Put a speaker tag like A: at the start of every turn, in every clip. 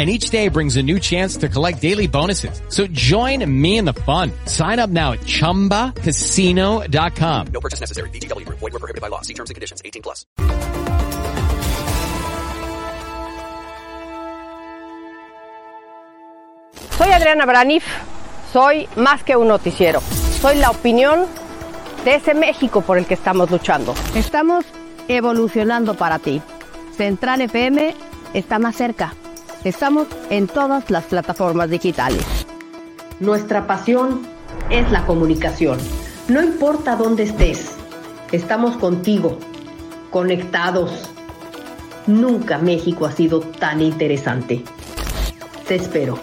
A: and each day brings a new chance to collect daily bonuses. So join me in the fun. Sign up now at ChumbaCasino.com.
B: No purchase necessary. BGW. Void were prohibited by law. See terms and conditions. 18 plus.
C: Soy Adriana Branif. Soy más que un noticiero. Soy la opinión de ese México por el que estamos luchando.
D: Estamos evolucionando para ti. Central FM está más cerca. Estamos en todas las plataformas digitales.
C: Nuestra pasión es la comunicación. No importa dónde estés, estamos contigo, conectados. Nunca México ha sido tan interesante. Te espero.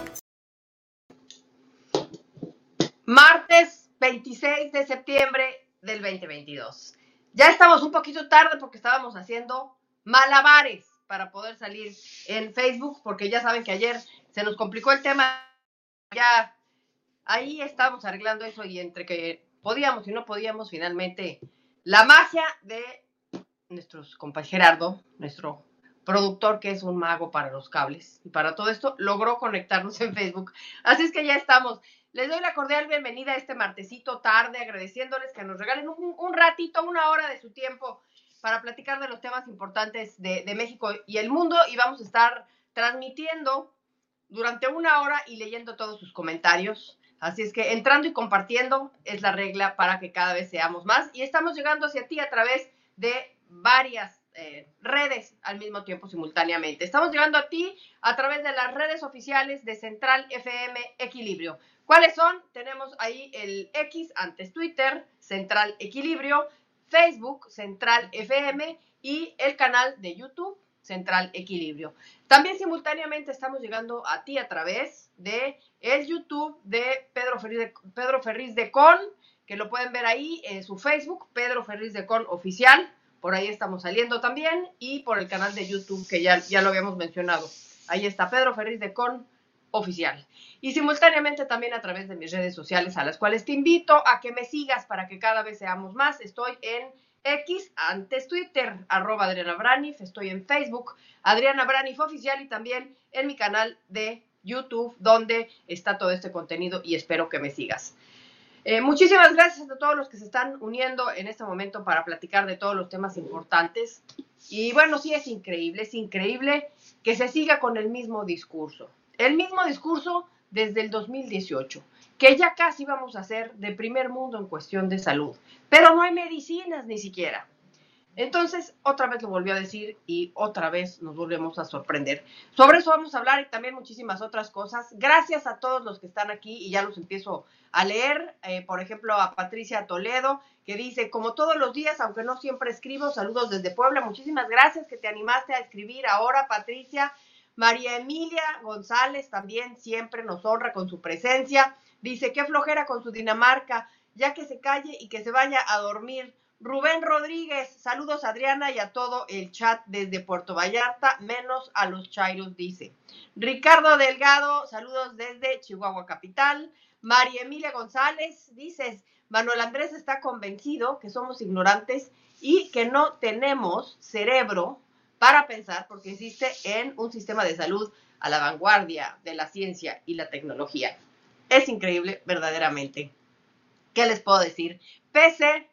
C: Martes 26 de septiembre del 2022. Ya estamos un poquito tarde porque estábamos haciendo malabares para poder salir en Facebook, porque ya saben que ayer se nos complicó el tema. Ya ahí estábamos arreglando eso y entre que podíamos y no podíamos, finalmente la magia de nuestros compañeros Gerardo, nuestro productor que es un mago para los cables y para todo esto, logró conectarnos en Facebook. Así es que ya estamos. Les doy la cordial bienvenida a este martesito tarde, agradeciéndoles que nos regalen un, un ratito, una hora de su tiempo para platicar de los temas importantes de, de, México y el mundo y vamos a estar transmitiendo durante una hora y leyendo todos sus comentarios. Así es que entrando y compartiendo es la regla para que cada vez seamos más y estamos llegando hacia ti a través de varias eh, redes al mismo tiempo simultáneamente. Estamos llegando a ti a través de las redes oficiales de Central FM Equilibrio. ¿Cuáles son? Tenemos ahí el X antes Twitter, Central Equilibrio, Facebook Central FM y el canal de YouTube Central Equilibrio. También simultáneamente estamos llegando a ti a través de el YouTube de Pedro Ferriz de, Pedro de Con, que lo pueden ver ahí en su Facebook, Pedro Ferriz de Con Oficial. Por ahí estamos saliendo también y por el canal de YouTube que ya, ya lo habíamos mencionado. Ahí está Pedro Ferriz de Con Oficial y simultáneamente también a través de mis redes sociales a las cuales te invito a que me sigas para que cada vez seamos más. Estoy en X, antes Twitter, arroba Adriana Branif, estoy en Facebook, Adriana Branif Oficial y también en mi canal de YouTube donde está todo este contenido y espero que me sigas. Eh, muchísimas gracias a todos los que se están uniendo en este momento para platicar de todos los temas importantes. Y bueno, sí es increíble, es increíble que se siga con el mismo discurso. El mismo discurso desde el 2018, que ya casi vamos a ser de primer mundo en cuestión de salud, pero no hay medicinas ni siquiera. Entonces, otra vez lo volvió a decir y otra vez nos volvemos a sorprender. Sobre eso vamos a hablar y también muchísimas otras cosas. Gracias a todos los que están aquí y ya los empiezo a leer. Eh, por ejemplo, a Patricia Toledo, que dice, como todos los días, aunque no siempre escribo, saludos desde Puebla. Muchísimas gracias que te animaste a escribir ahora, Patricia. María Emilia González también siempre nos honra con su presencia. Dice, qué flojera con su Dinamarca, ya que se calle y que se vaya a dormir. Rubén Rodríguez, saludos a Adriana y a todo el chat desde Puerto Vallarta, menos a los Chairos, dice. Ricardo Delgado, saludos desde Chihuahua Capital. María Emilia González, dices, Manuel Andrés está convencido que somos ignorantes y que no tenemos cerebro para pensar, porque insiste en un sistema de salud a la vanguardia de la ciencia y la tecnología. Es increíble, verdaderamente. ¿Qué les puedo decir? PC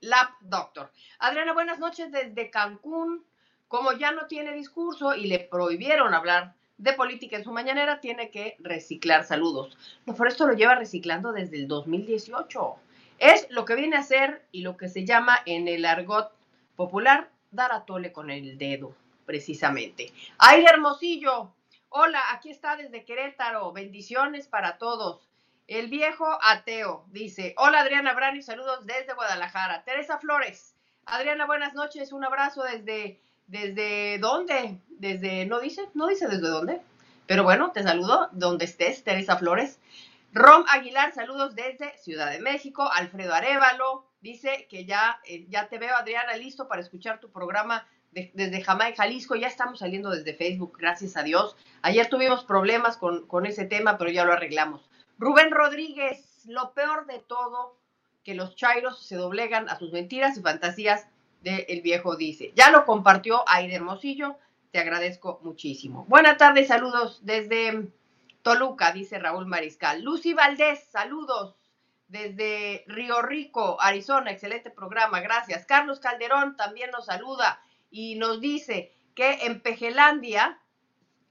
C: Lab Doctor. Adriana, buenas noches desde Cancún. Como ya no tiene discurso y le prohibieron hablar de política en su mañanera, tiene que reciclar saludos. No, por esto lo lleva reciclando desde el 2018. Es lo que viene a ser y lo que se llama en el argot popular, dar a tole con el dedo, precisamente. Aire Hermosillo, hola, aquí está desde Querétaro, bendiciones para todos. El viejo ateo dice, hola Adriana Brani, saludos desde Guadalajara. Teresa Flores, Adriana, buenas noches, un abrazo desde, desde dónde, desde, no dice, no dice desde dónde, pero bueno, te saludo donde estés, Teresa Flores. Rom Aguilar, saludos desde Ciudad de México. Alfredo Arevalo dice que ya, eh, ya te veo, Adriana, listo para escuchar tu programa desde Jamaica, Jalisco. Ya estamos saliendo desde Facebook, gracias a Dios. Ayer tuvimos problemas con, con ese tema, pero ya lo arreglamos. Rubén Rodríguez, lo peor de todo, que los chairos se doblegan a sus mentiras y fantasías del viejo dice. Ya lo compartió Aire Hermosillo, te agradezco muchísimo. Buenas tardes, saludos desde Toluca, dice Raúl Mariscal. Lucy Valdés, saludos desde Río Rico, Arizona, excelente programa, gracias. Carlos Calderón también nos saluda y nos dice que en Pejelandia,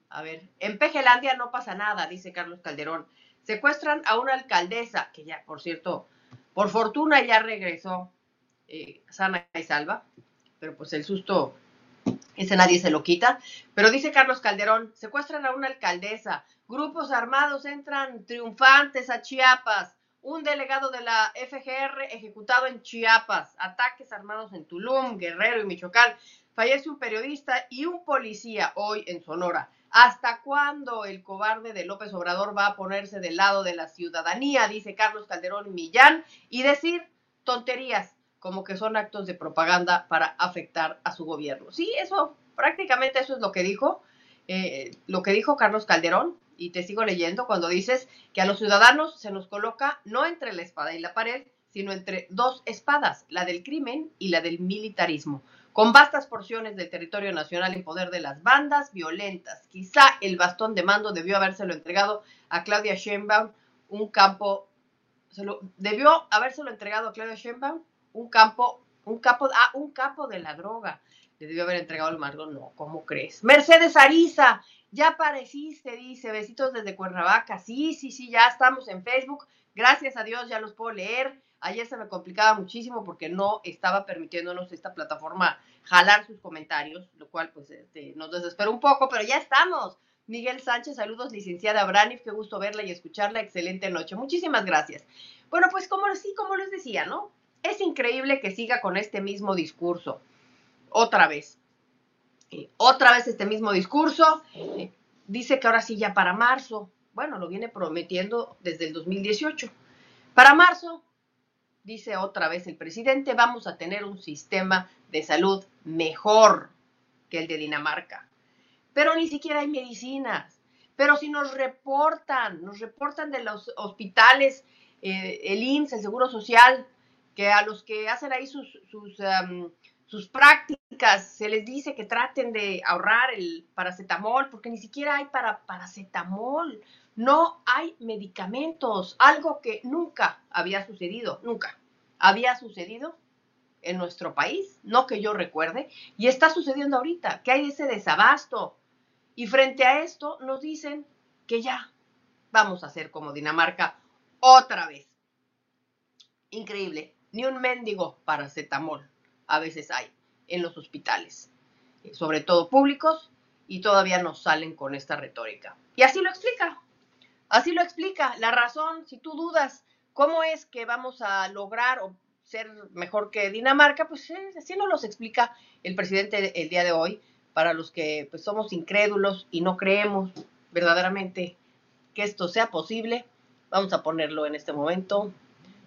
C: a ver, en Pejelandia no pasa nada, dice Carlos Calderón. Secuestran a una alcaldesa, que ya, por cierto, por fortuna ya regresó eh, sana y salva, pero pues el susto, ese nadie se lo quita. Pero dice Carlos Calderón, secuestran a una alcaldesa, grupos armados entran triunfantes a Chiapas, un delegado de la FGR ejecutado en Chiapas, ataques armados en Tulum, Guerrero y Michoacán, fallece un periodista y un policía hoy en Sonora. ¿Hasta cuándo el cobarde de López Obrador va a ponerse del lado de la ciudadanía? Dice Carlos Calderón Millán y decir tonterías como que son actos de propaganda para afectar a su gobierno. Sí, eso, prácticamente eso es lo que dijo, eh, lo que dijo Carlos Calderón, y te sigo leyendo cuando dices que a los ciudadanos se nos coloca no entre la espada y la pared, sino entre dos espadas, la del crimen y la del militarismo con vastas porciones del territorio nacional en poder de las bandas violentas. Quizá el bastón de mando debió habérselo entregado a Claudia Sheinbaum, un campo, lo, debió habérselo entregado a Claudia Sheinbaum, un campo, un capo, ah, un capo de la droga. Le debió haber entregado el mando, no, ¿cómo crees? Mercedes Ariza, ya apareciste, dice, besitos desde Cuernavaca. Sí, sí, sí, ya estamos en Facebook. Gracias a Dios ya los puedo leer. Ayer se me complicaba muchísimo porque no estaba permitiéndonos esta plataforma jalar sus comentarios, lo cual pues este, nos desespera un poco, pero ya estamos. Miguel Sánchez, saludos, licenciada Branif, qué gusto verla y escucharla, excelente noche. Muchísimas gracias. Bueno, pues como sí, como les decía, ¿no? Es increíble que siga con este mismo discurso. Otra vez. Eh, otra vez este mismo discurso. Eh, dice que ahora sí ya para marzo. Bueno, lo viene prometiendo desde el 2018. Para marzo dice otra vez el presidente, vamos a tener un sistema de salud mejor que el de Dinamarca. Pero ni siquiera hay medicinas. Pero si nos reportan, nos reportan de los hospitales, eh, el IMSS, el Seguro Social, que a los que hacen ahí sus, sus, sus prácticas se les dice que traten de ahorrar el paracetamol, porque ni siquiera hay para paracetamol no hay medicamentos, algo que nunca había sucedido, nunca había sucedido en nuestro país, no que yo recuerde, y está sucediendo ahorita, que hay ese desabasto. Y frente a esto nos dicen que ya vamos a hacer como Dinamarca otra vez. Increíble, ni un mendigo paracetamol a veces hay en los hospitales, sobre todo públicos, y todavía nos salen con esta retórica. Y así lo explica, Así lo explica la razón, si tú dudas cómo es que vamos a lograr o ser mejor que Dinamarca, pues eh, así nos los explica el presidente el día de hoy, para los que pues, somos incrédulos y no creemos verdaderamente que esto sea posible. Vamos a ponerlo en este momento.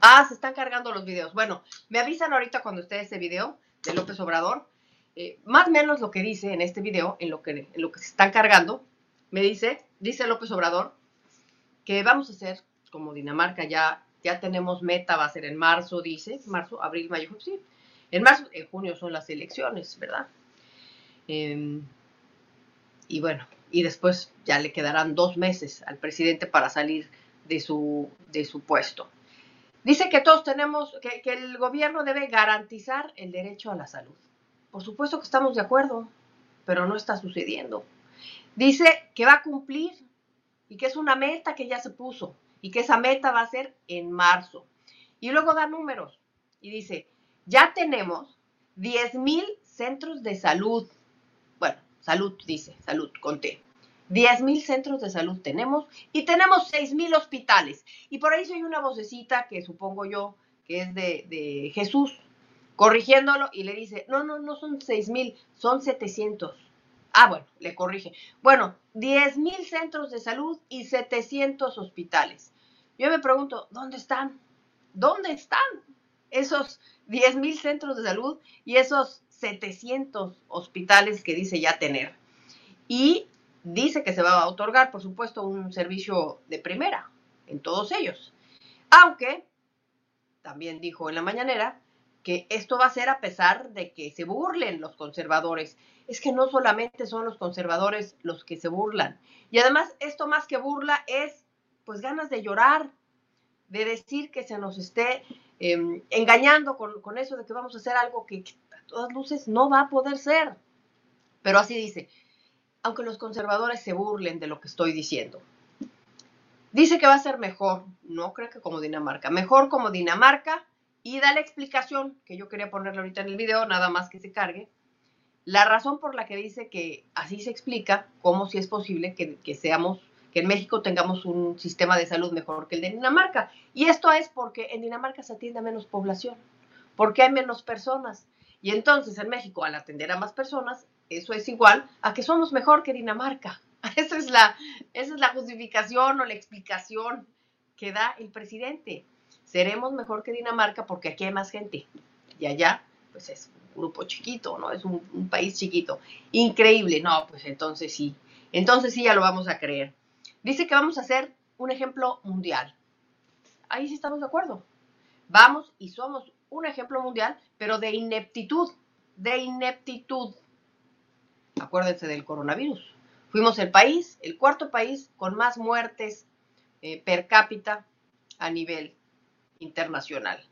C: Ah, se están cargando los videos. Bueno, me avisan ahorita cuando esté ese video de López Obrador. Eh, más o menos lo que dice en este video, en lo que, en lo que se están cargando, me dice, dice López Obrador, que vamos a hacer como Dinamarca ya, ya tenemos meta, va a ser en marzo, dice, marzo, abril, mayo, sí. En marzo, en junio son las elecciones, ¿verdad? Em, y bueno, y después ya le quedarán dos meses al presidente para salir de su, de su puesto. Dice que todos tenemos, que, el gobierno debe garantizar el derecho a la salud. Por supuesto que estamos de acuerdo, pero no está sucediendo. Dice que va a cumplir y que es una meta que ya se puso y que esa meta va a ser en marzo. Y luego da números y dice, ya tenemos 10 mil centros de salud. Bueno, salud dice, salud, conté. 10 mil centros de salud tenemos y tenemos 6 mil hospitales. Y por ahí soy una vocecita que supongo yo que es de, de Jesús, corrigiéndolo y le dice, no, no, no son 6 mil, son 700. Ah, bueno, le corrige. Bueno, 10 mil centros de salud y 700 hospitales. Yo me pregunto, ¿dónde están? ¿Dónde están esos 10 mil centros de salud y esos 700 hospitales que dice ya tener? Y dice que se va a otorgar, por supuesto, un servicio de primera en todos ellos. Aunque, también dijo en la mañanera, que esto va a ser a pesar de que se burlen los conservadores. Es que no solamente son los conservadores los que se burlan. Y además, esto más que burla es, pues, ganas de llorar, de decir que se nos esté eh, engañando con eso de que vamos a hacer algo que a todas luces no va a poder ser. Pero así dice, aunque los conservadores se burlen de lo que estoy diciendo. Dice que va a ser mejor, no creo que como Dinamarca, mejor como Dinamarca y da la explicación que yo quería ponerle ahorita en el video, nada más que se cargue. La razón por la que dice que así se explica cómo si es posible que, que seamos, que en México tengamos un sistema de salud mejor que el de Dinamarca. Y esto es porque en Dinamarca se atiende a menos población, porque hay menos personas. Y entonces en México, al atender a más personas, eso es igual a que somos mejor que Dinamarca. Esa es la, esa es la justificación o la explicación que da el presidente. Seremos mejor que Dinamarca porque aquí hay más gente. Y allá, pues es un grupo chiquito, ¿no? Es un, un país chiquito. Increíble. No, pues entonces sí. Entonces sí ya lo vamos a creer. Dice que vamos a hacer un ejemplo mundial. Ahí sí estamos de acuerdo. Vamos y somos un ejemplo mundial, pero de ineptitud, de ineptitud. Acuérdense del coronavirus. Fuimos el país, el cuarto país con más muertes eh, per cápita a nivel internacional.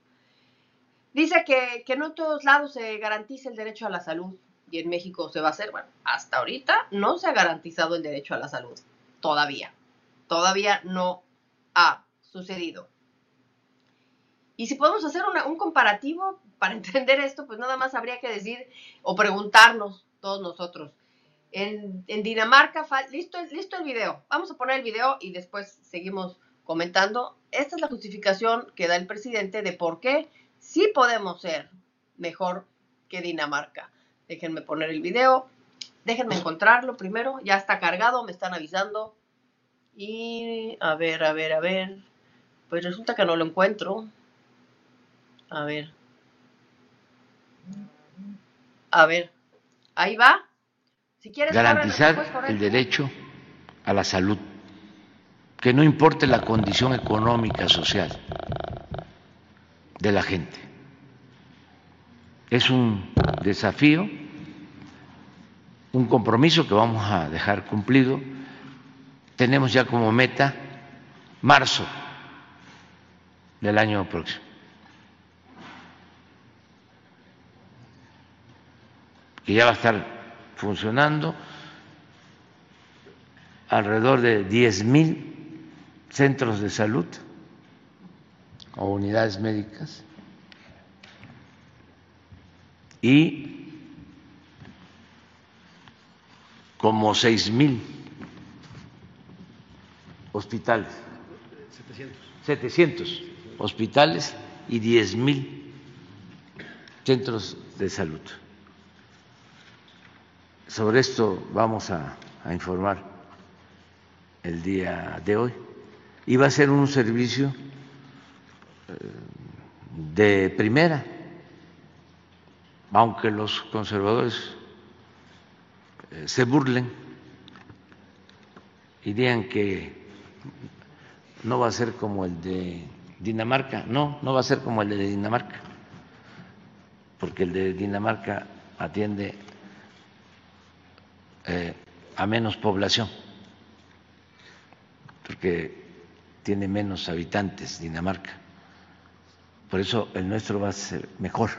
C: Dice que, que no en todos lados se garantiza el derecho a la salud y en México se va a hacer, bueno, hasta ahorita no se ha garantizado el derecho a la salud, todavía, todavía no ha sucedido. Y si podemos hacer un comparativo para entender esto, pues nada más habría que decir o preguntarnos todos nosotros. En, Dinamarca, listo el video. Vamos a poner el video y después seguimos comentando. Esta es la justificación que da el presidente de por qué sí podemos ser mejor que Dinamarca. Déjenme poner el video. Déjenme encontrarlo primero. Ya está cargado, me están avisando. Y a ver, a ver, a ver. Pues resulta que no lo encuentro. A ver. A ver. Ahí va. Si quieres
E: garantizar el derecho a la salud, que no importe la condición económica, social de la gente. Es un desafío, un compromiso que vamos a dejar cumplido. Tenemos ya como meta marzo del año próximo. que ya va a estar funcionando, alrededor de 10 mil centros de salud o unidades médicas y como 6 mil hospitales. 700. 700 hospitales y 10 mil centros de salud. Sobre esto vamos a, informar el día de hoy. Y va a ser un servicio de primera, aunque los conservadores se burlen y digan que no va a ser como el de Dinamarca. No, no va a ser como el de Dinamarca, porque el de Dinamarca atiende eh, a menos población, porque tiene menos habitantes Dinamarca. Por eso el nuestro va a ser mejor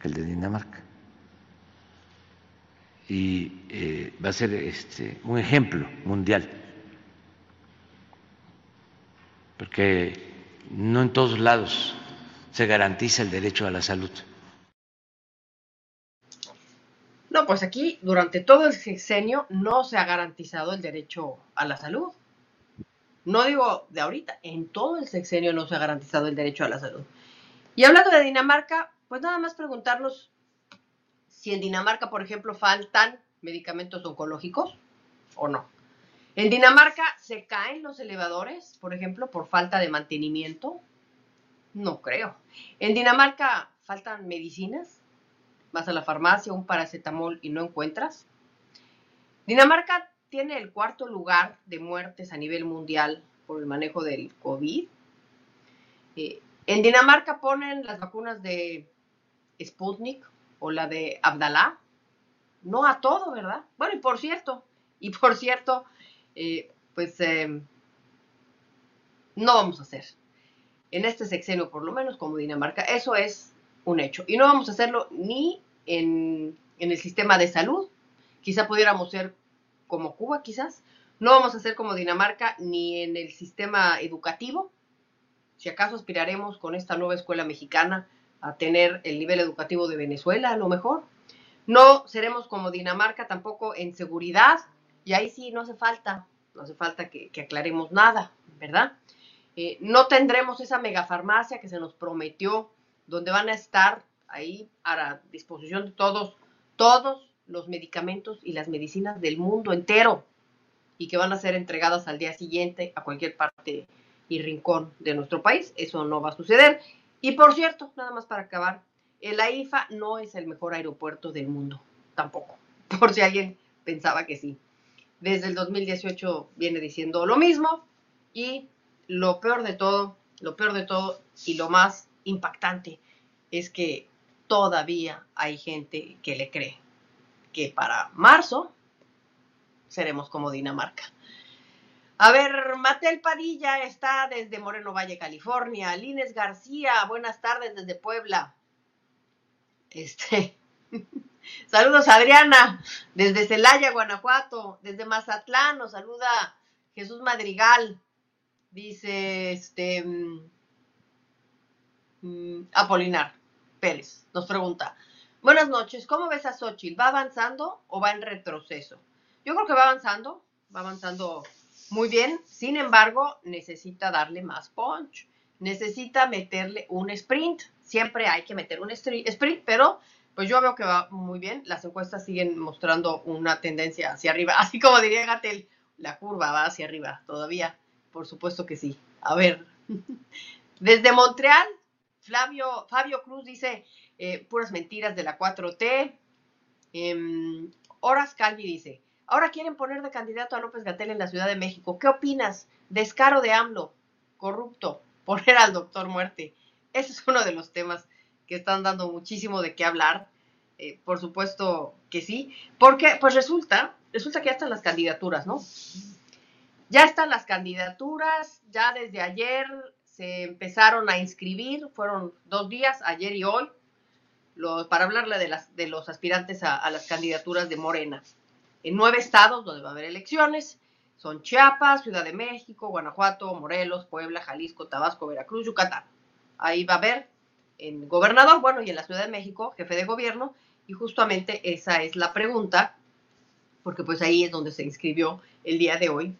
E: que el de Dinamarca. Y eh, va a ser este, un ejemplo mundial, porque no en todos lados se garantiza el derecho a la salud.
C: No, pues aquí durante todo el sexenio no se ha garantizado el derecho a la salud. No digo de ahorita, en todo el sexenio no se ha garantizado el derecho a la salud. Y hablando de Dinamarca, pues nada más preguntarnos si en Dinamarca, por ejemplo, faltan medicamentos oncológicos o no. En Dinamarca se caen los elevadores, por ejemplo, por falta de mantenimiento. No creo. En Dinamarca faltan medicinas. Vas a la farmacia, un paracetamol y no encuentras. Dinamarca tiene el cuarto lugar de muertes a nivel mundial por el manejo del COVID. Eh, en Dinamarca ponen las vacunas de Sputnik o la de Abdalá. No a todo, ¿verdad? Bueno, y por cierto, y por cierto, eh, pues eh, no vamos a hacer. En este sexenio, por lo menos como Dinamarca, eso es un hecho. Y no vamos a hacerlo ni en, en el sistema de salud. Quizá pudiéramos ser como Cuba, quizás. No vamos a ser como Dinamarca ni en el sistema educativo. Si acaso aspiraremos con esta nueva escuela mexicana a tener el nivel educativo de Venezuela, a lo mejor. No seremos como Dinamarca tampoco en seguridad, y ahí sí no hace falta, no hace falta que, aclaremos nada, ¿verdad? Eh, no tendremos esa megafarmacia que se nos prometió, donde van a estar ahí a disposición de todos, todos los medicamentos y las medicinas del mundo entero y que van a ser entregadas al día siguiente a cualquier parte y rincón de nuestro país. Eso no va a suceder. Y por cierto, nada más para acabar, el AIFA no es el mejor aeropuerto del mundo, tampoco, por si alguien pensaba que sí. Desde el 2018 viene diciendo lo mismo y lo peor de todo, lo peor de todo y lo más impactante es que todavía hay gente que le cree que para marzo seremos como Dinamarca. A ver, Matel Padilla está desde Moreno Valle, California. Lines García, buenas tardes desde Puebla. Este. Saludos Adriana, desde Celaya, Guanajuato, desde Mazatlán, nos saluda Jesús Madrigal. Dice este mm, Apolinar Pérez, nos pregunta. Buenas noches, ¿cómo ves a Xochitl? ¿Va avanzando o va en retroceso? Yo creo que va avanzando, va avanzando muy bien, sin embargo, necesita darle más punch, necesita meterle un sprint. Siempre hay que meter un sprint, pero pues yo veo que va muy bien. Las encuestas siguen mostrando una tendencia hacia arriba, así como diría Gatel, la curva va hacia arriba todavía. Por supuesto que sí. A ver, desde Montreal, Flavio, Fabio Cruz dice eh, puras mentiras de la 4T. Eh, Horas Calvi dice, ahora quieren poner de candidato a López Gatel en la Ciudad de México. ¿Qué opinas? Descaro de AMLO, corrupto, poner al doctor muerte. Ese es uno de los temas que están dando muchísimo de qué hablar. Eh, por supuesto que sí, porque pues resulta, resulta que ya están las candidaturas, ¿no? Ya están las candidaturas, ya desde ayer empezaron a inscribir, fueron dos días, ayer y hoy, los, para hablarle de, las, de los aspirantes a, a las candidaturas de Morena. En nueve estados donde va a haber elecciones, son Chiapas, Ciudad de México, Guanajuato, Morelos, Puebla, Jalisco, Tabasco, Veracruz, Yucatán. Ahí va a haber en gobernador, bueno, y en la Ciudad de México, jefe de gobierno, y justamente esa es la pregunta, porque pues ahí es donde se inscribió el día de hoy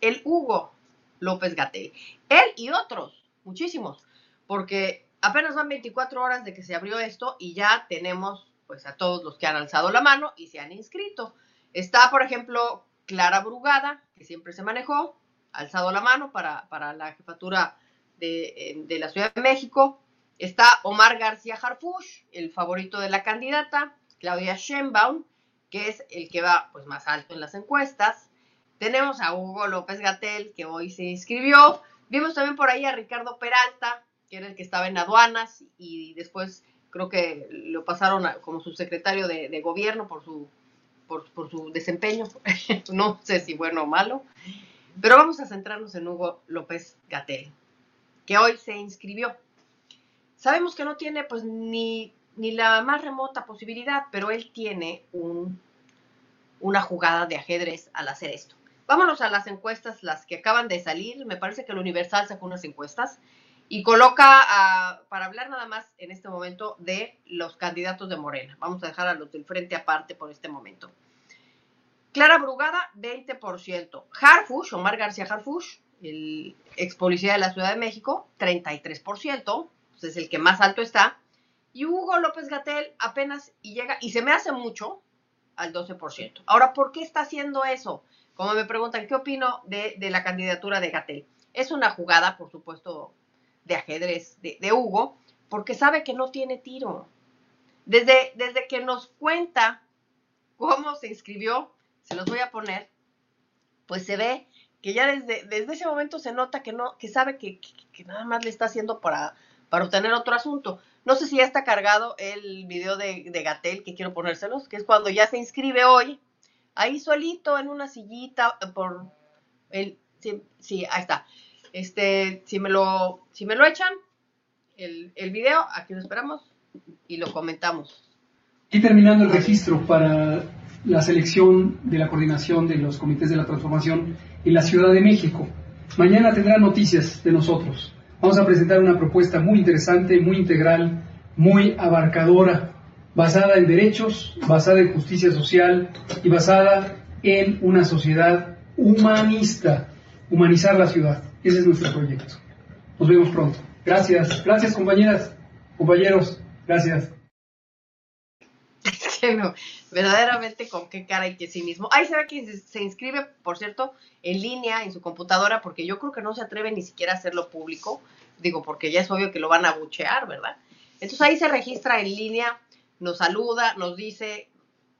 C: el Hugo López Gatel. Él y otros, muchísimos, porque apenas van 24 horas de que se abrió esto y ya tenemos pues a todos los que han alzado la mano y se han inscrito. Está, por ejemplo, Clara Brugada, que siempre se manejó, alzado la mano para, para la jefatura de, de, la Ciudad de México. Está Omar García Harfush, el favorito de la candidata, Claudia Sheinbaum, que es el que va pues, más alto en las encuestas. Tenemos a Hugo López Gatel, que hoy se inscribió. Vimos también por ahí a Ricardo Peralta, que era el que estaba en aduanas y después creo que lo pasaron como subsecretario de, de gobierno por su, por, su desempeño. no sé si bueno o malo. Pero vamos a centrarnos en Hugo López Gatel, que hoy se inscribió. Sabemos que no tiene pues ni, ni la más remota posibilidad, pero él tiene un, una jugada de ajedrez al hacer esto. Vámonos a las encuestas, las que acaban de salir. Me parece que el Universal sacó unas encuestas y coloca para hablar nada más en este momento de los candidatos de Morena. Vamos a dejar a los del frente aparte por este momento. Clara Brugada, 20%. Harfush, Omar García Harfush, el ex policía de la Ciudad de México, 33%, pues es el que más alto está. Y Hugo López Gatel apenas y llega, y se me hace mucho, al 12%. Ahora, ¿por qué está haciendo eso? Como me preguntan, ¿qué opino de, la candidatura de Gatel? Es una jugada, por supuesto, de ajedrez de, de, Hugo, porque sabe que no tiene tiro. Desde, desde que nos cuenta cómo se inscribió, se los voy a poner, pues se ve que ya desde, desde ese momento se nota que no, que sabe que, que, que nada más le está haciendo para, para obtener otro asunto. No sé si ya está cargado el video de, de Gatel, que quiero ponérselos, que es cuando ya se inscribe hoy, ahí solito en una sillita por el, sí, sí, ahí está. Este, si me lo, si me lo echan, el, el video, aquí lo esperamos y lo comentamos.
F: Y terminando el registro para la selección de la coordinación de los comités de la transformación en la Ciudad de México. Mañana tendrán noticias de nosotros. Vamos a presentar una propuesta muy interesante, muy integral, muy abarcadora, basada en derechos, basada en justicia social y basada en una sociedad humanista, humanizar la ciudad. Ese es nuestro proyecto. Nos vemos pronto. Gracias, gracias compañeras, compañeros, gracias.
C: no, verdaderamente con qué cara y qué sí mismo. Ahí se ve que se inscribe, por cierto, en línea en su computadora, porque yo creo que no se atreve ni siquiera a hacerlo público. Digo, porque ya es obvio que lo van a buchear, ¿verdad? Entonces ahí se registra en línea, nos saluda, nos dice,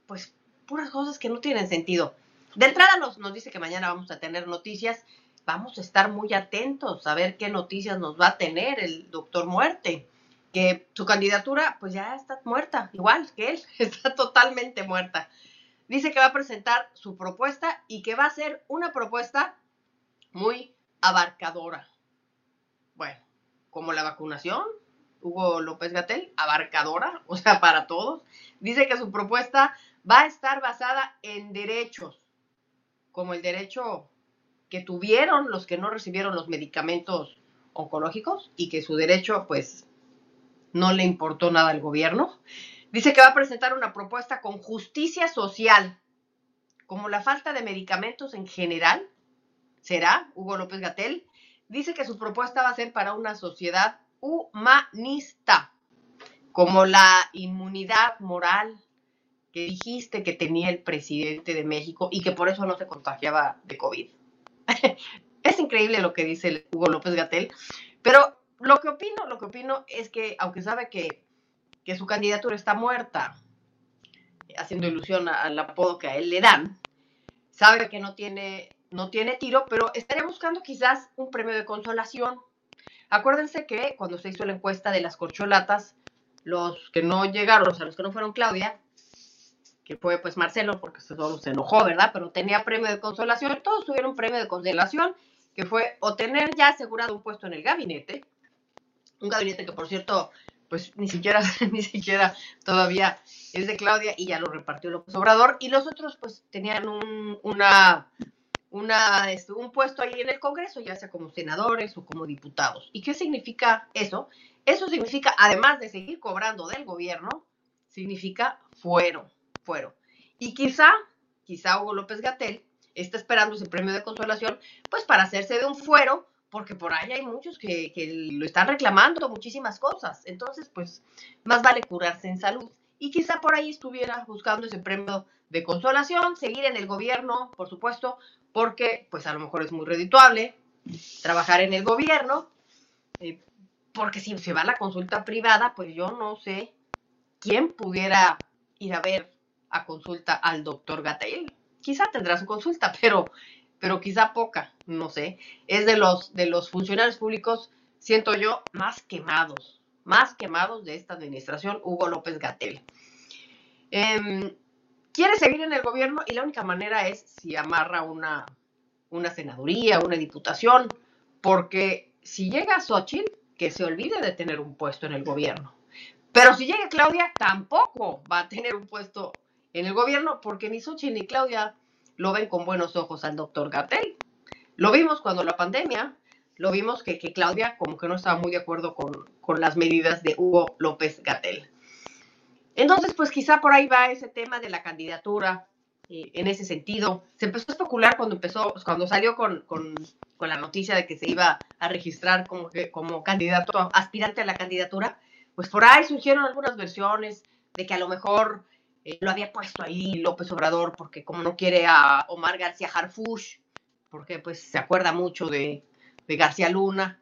C: pues, puras cosas que no tienen sentido. De entrada nos, dice que mañana vamos a tener noticias. Vamos a estar muy atentos a ver qué noticias nos va a tener el doctor Muerte que su candidatura pues ya está muerta, igual que él, está totalmente muerta. Dice que va a presentar su propuesta y que va a ser una propuesta muy abarcadora. Bueno, como la vacunación, Hugo López Gatel, abarcadora, o sea, para todos. Dice que su propuesta va a estar basada en derechos, como el derecho que tuvieron los que no recibieron los medicamentos oncológicos y que su derecho, pues, no le importó nada al gobierno. Dice que va a presentar una propuesta con justicia social, como la falta de medicamentos en general. ¿Será Hugo López Gatel? Dice que su propuesta va a ser para una sociedad humanista, como la inmunidad moral que dijiste que tenía el presidente de México y que por eso no se contagiaba de COVID. es increíble lo que dice Hugo López Gatel, pero lo que opino, lo que opino es que, aunque sabe que, que su candidatura está muerta, haciendo ilusión al apodo que a él le dan, sabe que no tiene, no tiene tiro, pero estaría buscando quizás un premio de consolación. Acuérdense que cuando se hizo la encuesta de las corcholatas, los que no llegaron, o sea, los que no fueron Claudia, que fue pues Marcelo, porque solo se enojó, ¿verdad? Pero tenía premio de consolación, todos tuvieron premio de consolación, que fue o tener ya asegurado un puesto en el gabinete, un gabinete que por cierto, pues ni siquiera, ni siquiera todavía es de Claudia y ya lo repartió López Obrador, y los otros pues tenían un, una, una, este, un puesto ahí en el Congreso, ya sea como senadores o como diputados. ¿Y qué significa eso? Eso significa, además de seguir cobrando del gobierno, significa fuero, fuero. Y quizá, quizá Hugo López Gatel está esperando ese premio de consolación, pues para hacerse de un fuero porque por ahí hay muchos que, que, lo están reclamando, muchísimas cosas. Entonces, pues, más vale curarse en salud. Y quizá por ahí estuviera buscando ese premio de consolación, seguir en el gobierno, por supuesto, porque, pues, a lo mejor es muy redituable trabajar en el gobierno, eh, porque si se va a la consulta privada, pues yo no sé quién pudiera ir a ver a consulta al doctor Gatel. Quizá tendrá su consulta, pero pero quizá poca, no sé. Es de los, de los funcionarios públicos, siento yo, más quemados, más quemados de esta administración, Hugo López Gatel. Eh, quiere seguir en el gobierno y la única manera es si amarra una, una senaduría, una diputación, porque si llega Xochitl, que se olvide de tener un puesto en el gobierno. Pero si llega Claudia, tampoco va a tener un puesto en el gobierno, porque ni Xochitl ni Claudia lo ven con buenos ojos al doctor Gatel. Lo vimos cuando la pandemia, lo vimos que, Claudia como que no estaba muy de acuerdo con, con las medidas de Hugo López Gatel. Entonces, pues quizá por ahí va ese tema de la candidatura eh, en ese sentido. Se empezó a especular cuando empezó, cuando salió con, con, la noticia de que se iba a registrar como, como candidato, aspirante a la candidatura, pues por ahí surgieron algunas versiones de que a lo mejor eh, lo había puesto ahí López Obrador porque como no quiere a Omar García Harfush, porque pues se acuerda mucho de, de García Luna.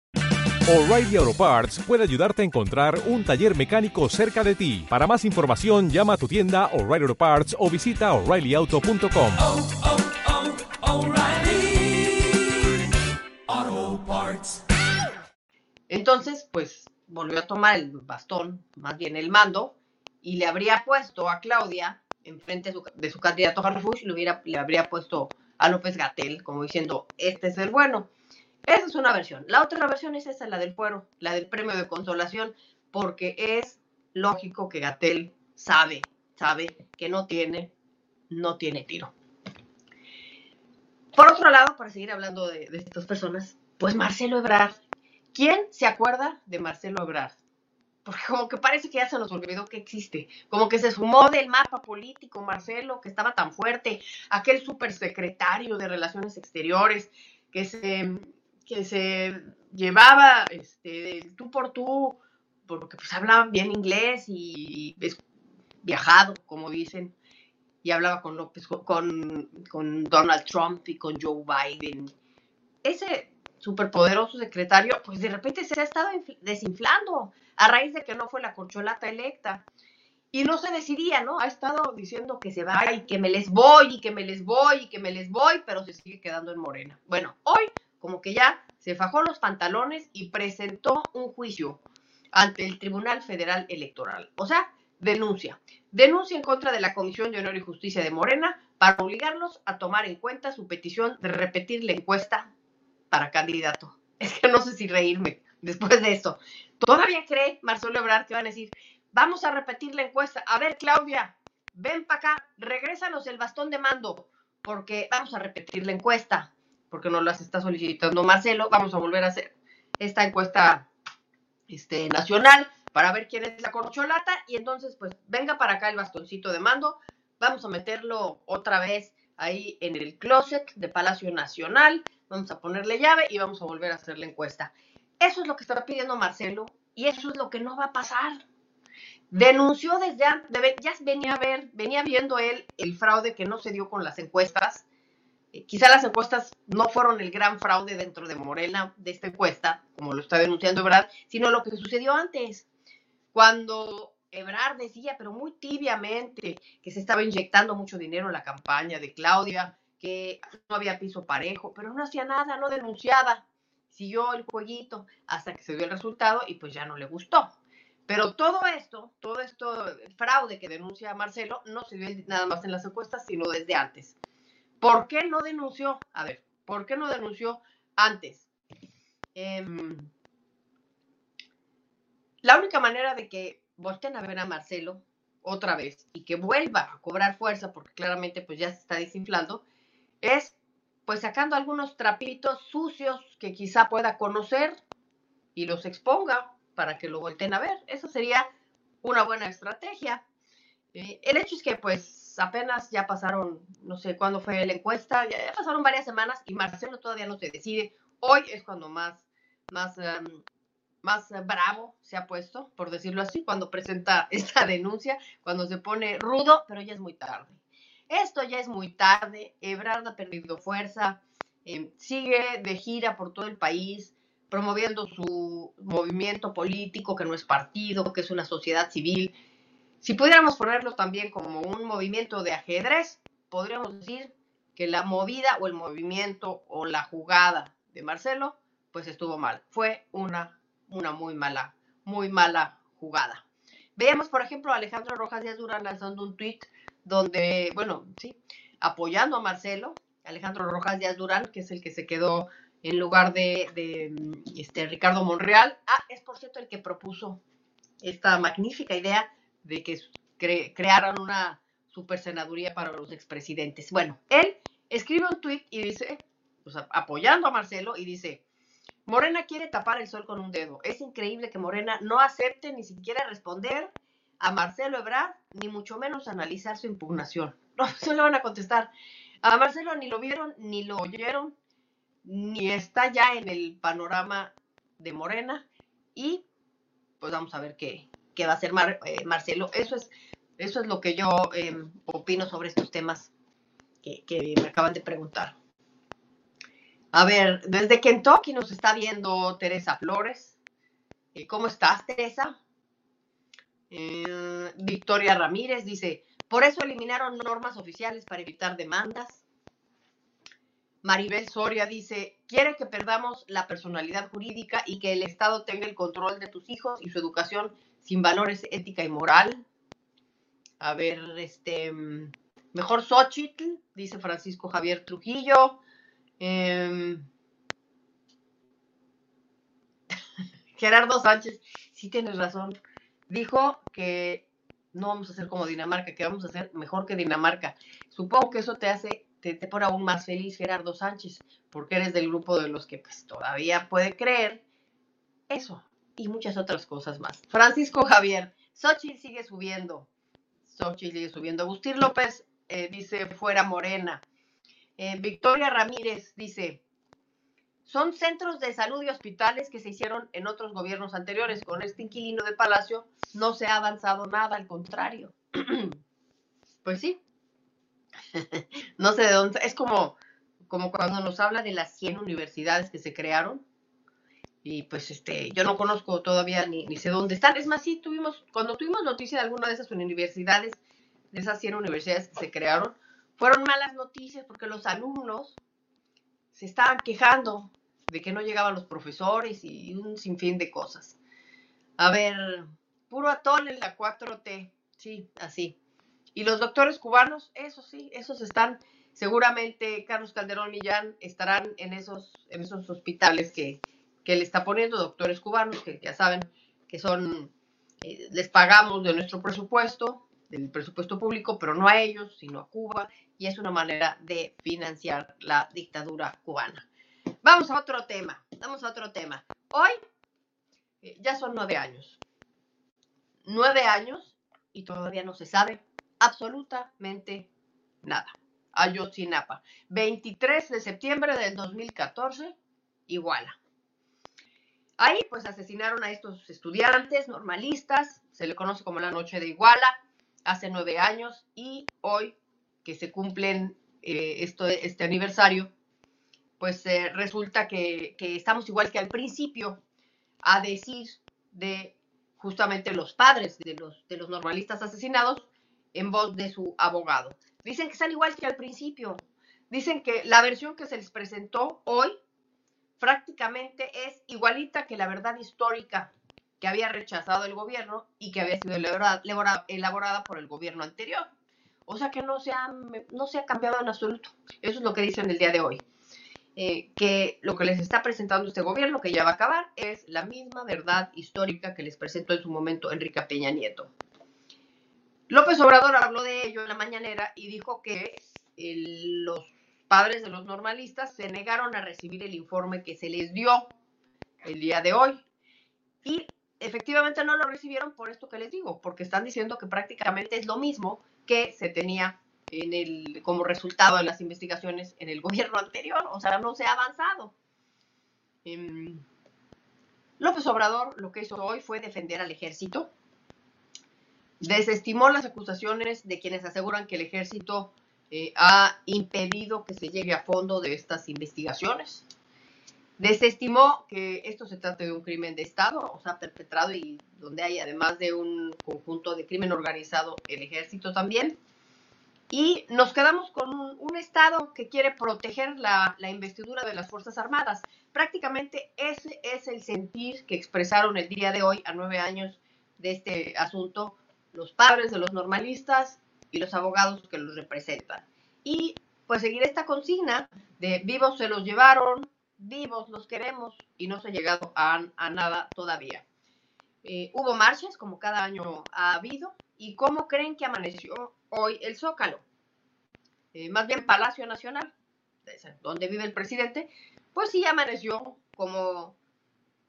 G: O'Reilly Auto Parts puede ayudarte a encontrar un taller mecánico cerca de ti. Para más información, llama a tu tienda O'Reilly Auto Parts o visita oreillyauto.com.
C: Entonces, pues volvió a tomar el bastón, más bien el mando, y le habría puesto a Claudia enfrente de su, de su candidato Harfush, le, hubiera, le habría puesto a López Gatel, como diciendo, este es el bueno. Esa es una versión. La otra versión es esa, la del fuero, la del premio de consolación, porque es lógico que Gatel sabe, sabe que no tiene, no tiene tiro. Por otro lado, para seguir hablando de, estas personas, pues Marcelo Ebrard. ¿Quién se acuerda de Marcelo Ebrard? Porque como que parece que ya se nos olvidó que existe. Como que se sumó del mapa político Marcelo, que estaba tan fuerte, aquel supersecretario de Relaciones Exteriores, que se, que se llevaba este, tú por tú, porque pues hablaba bien inglés y es viajado, como dicen, y hablaba con López, con, con Donald Trump y con Joe Biden. Ese superpoderoso secretario, pues de repente se ha estado desinflando a raíz de que no fue la corcholata electa. Y no se decidía, ¿no? Ha estado diciendo que se va y que me les voy y que me les voy y que me les voy, pero se sigue quedando en Morena. Bueno, hoy como que ya se fajó los pantalones y presentó un juicio ante el Tribunal Federal Electoral. O sea, denuncia. Denuncia en contra de la Comisión de Honor y Justicia de Morena para obligarlos a tomar en cuenta su petición de repetir la encuesta para candidato. Es que no sé si reírme después de esto. Todavía cree Marcelo Ebrard que van a decir, vamos a repetir la encuesta. A ver, Claudia, ven para acá, regrésanos el bastón de mando, porque vamos a repetir la encuesta, porque nos las está solicitando Marcelo. Vamos a volver a hacer esta encuesta este, nacional para ver quién es la corcholata y entonces pues venga para acá el bastoncito de mando. Vamos a meterlo otra vez ahí en el closet de Palacio Nacional vamos a ponerle llave y vamos a volver a hacer la encuesta. Eso es lo que está pidiendo Marcelo y eso es lo que no va a pasar. Denunció desde antes, ya venía a ver, venía viendo él el fraude que no se dio con las encuestas. Eh, quizá las encuestas no fueron el gran fraude dentro de Morena de esta encuesta, como lo está denunciando Ebrard, sino lo que sucedió antes, cuando Ebrard decía, pero muy tibiamente, que se estaba inyectando mucho dinero en la campaña de Claudia, que no había piso parejo, pero no hacía nada, no denunciaba. Siguió el jueguito hasta que se dio el resultado y pues ya no le gustó. Pero todo esto, todo esto fraude que denuncia Marcelo, no se dio nada más en las encuestas, sino desde antes. ¿Por qué no denunció? A ver, ¿por qué no denunció antes? Eh, la única manera de que volteen a ver a Marcelo otra vez y que vuelva a cobrar fuerza, porque claramente pues ya se está desinflando, es pues sacando algunos trapitos sucios que quizá pueda conocer y los exponga para que lo volteen a ver. Esa sería una buena estrategia. Eh, el hecho es que pues apenas ya pasaron, no sé cuándo fue la encuesta, ya, pasaron varias semanas y Marcelo todavía no se decide. Hoy es cuando más, más, um, más bravo se ha puesto, por decirlo así, cuando presenta esta denuncia, cuando se pone rudo, pero ya es muy tarde. Esto ya es muy tarde, Ebrard ha perdido fuerza, eh, sigue de gira por todo el país, promoviendo su movimiento político, que no es partido, que es una sociedad civil. Si pudiéramos ponerlo también como un movimiento de ajedrez, podríamos decir que la movida o el movimiento o la jugada de Marcelo, pues estuvo mal. Fue una, una muy mala, muy mala jugada. Veamos, por ejemplo, a Alejandro Rojas Díaz Durán lanzando un tuit donde, bueno, sí, apoyando a Marcelo, Alejandro Rojas Díaz Durán, que es el que se quedó en lugar de, de este, Ricardo Monreal. Ah, es por cierto el que propuso esta magnífica idea de que cre crearan una super senaduría para los expresidentes. Bueno, él escribe un tuit y dice, pues, apoyando a Marcelo, y dice, Morena quiere tapar el sol con un dedo. Es increíble que Morena no acepte ni siquiera responder a Marcelo Ebrard, ni mucho menos analizar su impugnación. No, se le van a contestar. A Marcelo ni lo vieron, ni lo oyeron, ni está ya en el panorama de Morena. Y pues vamos a ver qué, qué va a hacer eh, Marcelo. Eso es, eso es lo que yo eh, opino sobre estos temas que, que me acaban de preguntar. A ver, desde Kentucky nos está viendo Teresa Flores. Eh, ¿Cómo estás, Teresa? Eh, Victoria Ramírez dice, por eso eliminaron normas oficiales para evitar demandas. Maribel Soria dice, quiere que perdamos la personalidad jurídica y que el Estado tenga el control de tus hijos y su educación sin valores ética y moral. A ver, este, mejor Xochitl, dice Francisco Javier Trujillo. Em, Gerardo Sánchez, sí tienes razón, dijo que no vamos a ser como Dinamarca, que vamos a ser mejor que Dinamarca. Supongo que eso te hace, te, te pone aún más feliz, Gerardo Sánchez, porque eres del grupo de los que pues, todavía puede creer eso y muchas otras cosas más. Francisco Javier, Xochitl sigue subiendo. Xochitl sigue subiendo. Agustín López eh, dice fuera Morena. Eh, Victoria Ramírez dice, son centros de salud y hospitales que se hicieron en otros gobiernos anteriores. Con este inquilino de Palacio no se ha avanzado nada, al contrario. pues sí. no sé de dónde. Es como, como cuando nos habla de las 100 universidades que se crearon. Y pues este, yo no conozco todavía ni, ni sé dónde están. Es más, sí, tuvimos, cuando tuvimos noticia de alguna de esas universidades, de esas 100 universidades que se crearon, fueron malas noticias porque los alumnos se estaban quejando de que no llegaban los profesores y un sinfín de cosas. A ver, puro atole en la 4T, sí, así. Y los doctores cubanos, eso sí, esos están, seguramente Carlos Calderón Millán estarán en esos, en esos hospitales que, que le está poniendo doctores cubanos, que ya saben que son, eh, les pagamos de nuestro presupuesto, del presupuesto público, pero no a ellos, sino a Cuba, y es una manera de financiar la dictadura cubana. Vamos a otro tema, vamos a otro tema. Hoy eh, ya son nueve años. Nueve años y todavía no se sabe absolutamente nada. Ayotzinapa, 23 de septiembre del 2014, Iguala. Ahí pues asesinaron a estos estudiantes normalistas, se le conoce como la noche de Iguala, hace nueve años y hoy que se cumplen eh, esto, este aniversario, pues eh, resulta que, que, estamos igual que al principio a decir de justamente los padres de los, de los normalistas asesinados en voz de su abogado. Dicen que están igual que al principio. Dicen que la versión que se les presentó hoy prácticamente es igualita que la verdad histórica que había rechazado el gobierno y que había sido elaborada, por el gobierno anterior. O sea que no se, ha, no se ha cambiado en absoluto. Eso es lo que dicen el día de hoy. Eh, que lo que les está presentando este gobierno, que ya va a acabar, es la misma verdad histórica que les presentó en su momento Enrique Peña Nieto. López Obrador habló de ello en la mañanera y dijo que los padres de los normalistas se negaron a recibir el informe que se les dio el día de hoy. Y efectivamente no lo recibieron por esto que les digo, porque están diciendo que prácticamente es lo mismo que se tenía en el, como resultado de las investigaciones en el gobierno anterior, o sea, no se ha avanzado. Eh, López Obrador lo que hizo hoy fue defender al ejército, desestimó las acusaciones de quienes aseguran que el ejército eh, ha impedido que se llegue a fondo de estas investigaciones. Desestimó que esto se trate de un crimen de Estado, o sea, perpetrado y donde hay además de un conjunto de crimen organizado el ejército también. Y nos quedamos con un, Estado que quiere proteger la, investidura de las Fuerzas Armadas. prácticamente ese es el sentir que expresaron el día de hoy, a nueve años de este asunto, los padres de los normalistas y los abogados que los representan. Y pues seguir esta consigna de vivos se los llevaron, vivos los queremos y no se ha llegado a, nada todavía. Eh, hubo marchas, como cada año ha habido, y cómo creen que amaneció hoy el Zócalo. Eh, más bien Palacio Nacional, donde vive el presidente, pues sí amaneció como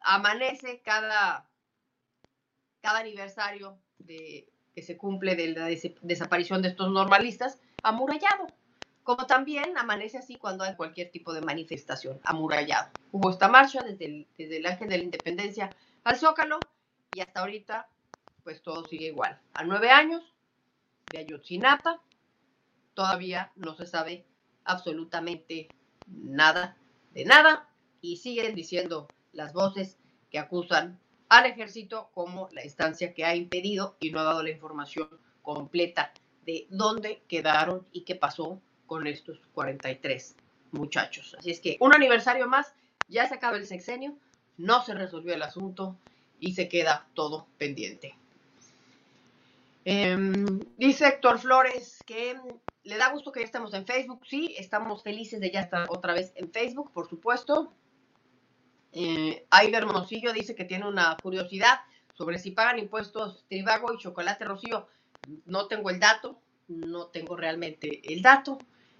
C: amanece cada, cada aniversario de, que se cumple de la des desaparición de estos normalistas, amurallado. Como también amanece así cuando hay cualquier tipo de manifestación, amurallado. Hubo esta marcha desde el, desde el Ángel de la Independencia al Zócalo y hasta ahorita pues todo sigue igual. A nueve años de Ayotzinapa todavía no se sabe absolutamente nada de nada y siguen diciendo las voces que acusan al ejército como la instancia que ha impedido y no ha dado la información completa de dónde quedaron y qué pasó con estos 43 muchachos. Así es que un aniversario más, ya se acaba el sexenio, no se resolvió el asunto y se queda todo pendiente. Eh, dice Héctor Flores que le da gusto que ya estamos en Facebook. Sí, estamos felices de ya estar otra vez en Facebook, por supuesto. Eh, Aiber Mosillo dice que tiene una curiosidad sobre si pagan impuestos Tribago y Chocolate Rocío. No tengo el dato, no tengo realmente el dato.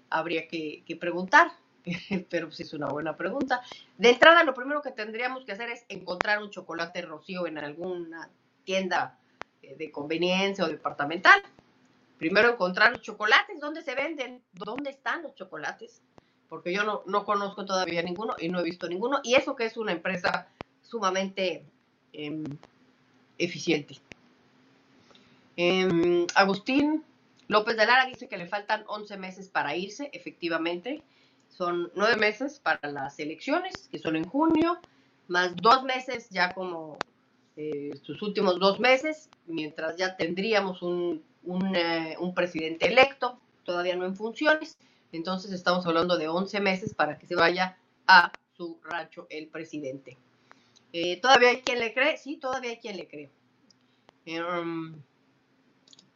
C: Habría que, que preguntar, pero sí es una buena pregunta. De entrada, lo primero que tendríamos que hacer es encontrar un chocolate Rocío en alguna tienda eh, de conveniencia o departamental. Primero encontrar los chocolates, ¿dónde se venden? ¿Dónde están los chocolates? Porque yo no, no conozco todavía ninguno y no he visto ninguno. Y eso que es una empresa sumamente eh, eficiente. Eh, Agustín López de Lara dice que le faltan 11 meses para irse, efectivamente. Son nueve meses para las elecciones, que son en junio, más dos meses ya como eh, sus últimos dos meses, mientras ya tendríamos un, un, eh, un, presidente electo, todavía no en funciones. Entonces estamos hablando de 11 meses para que se vaya a su rancho el presidente. Eh, ¿Todavía hay quien le cree? Sí, todavía hay quien le cree. Um,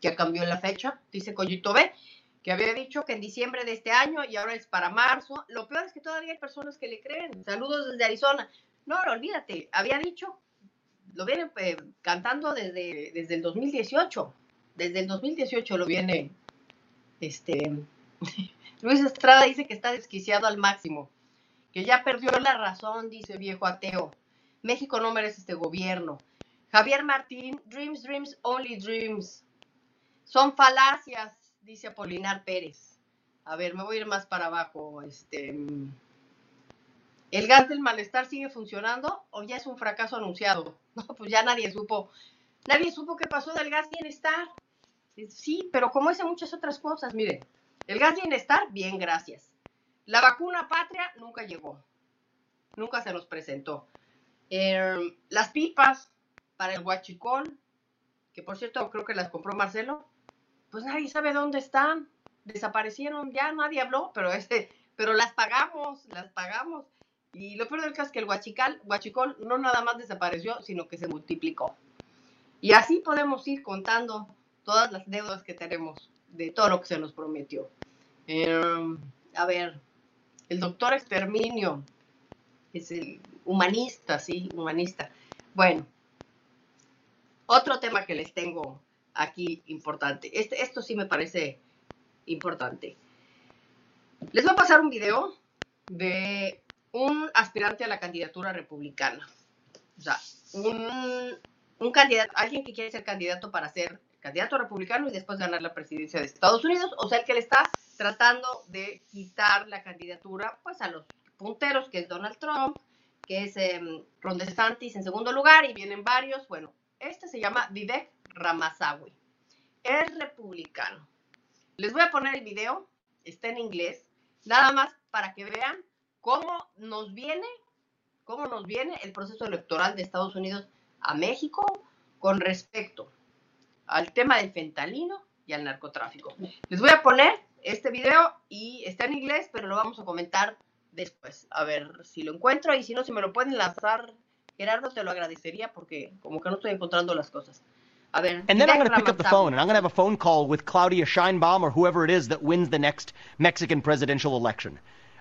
C: ya cambió la fecha, dice Collito B, que había dicho que en diciembre de este año y ahora es para marzo. Lo peor es que todavía hay personas que le creen. Saludos desde Arizona. No, no olvídate, había dicho lo viene eh, cantando desde, desde el 2018. Desde el 2018 lo viene. Este. Luis Estrada dice que está desquiciado al máximo. Que ya perdió la razón, dice viejo ateo. México no merece este gobierno. Javier Martín, dreams, dreams, only dreams. Son falacias, dice Apolinar Pérez. A ver, me voy a ir más para abajo. Este. ¿El gas del malestar sigue funcionando o ya es un fracaso anunciado? No, pues ya nadie supo, nadie supo qué pasó del gas bienestar. Sí, pero como es muchas otras cosas, miren, el gas bienestar, bien, gracias. La vacuna patria nunca llegó, nunca se nos presentó. Eh, las pipas para el huachicol, que por cierto creo que las compró Marcelo, pues nadie sabe dónde están, desaparecieron, ya nadie habló, pero, este, pero las pagamos, las pagamos. Y lo peor del caso es que el huachical, huachicol no nada más desapareció, sino que se multiplicó. Y así podemos ir contando todas las deudas que tenemos de todo lo que se nos prometió. Eh, a ver, el doctor Exterminio es el humanista, sí, humanista. Bueno, otro tema que les tengo aquí importante. Este, esto sí me parece importante. Les voy a pasar un video de un aspirante a la candidatura republicana. O sea, un, un candidato, alguien que quiere ser candidato para ser candidato republicano y después ganar la presidencia de Estados Unidos, o sea, el que le está tratando de quitar la candidatura pues a los punteros, que es Donald Trump, que es eh, Ron DeSantis en segundo lugar, y vienen varios. Bueno, este se llama Vivek Ramaswamy. Es republicano. Les voy a poner el video, está en inglés, nada más para que vean cómo nos viene, cómo nos viene el proceso electoral de Estados Unidos a México con respecto al tema del fentalino y al narcotráfico. Les voy a poner este video y está en inglés, pero lo vamos a comentar después. A ver si lo encuentro y si no, si me lo pueden lanzar, Gerardo, te lo agradecería porque como que no estoy encontrando las cosas. A ver.
H: And then I'm going to pick up the phone and I'm going to have a phone call with Claudia Scheinbaum or whoever it is that wins the next Mexican presidential election.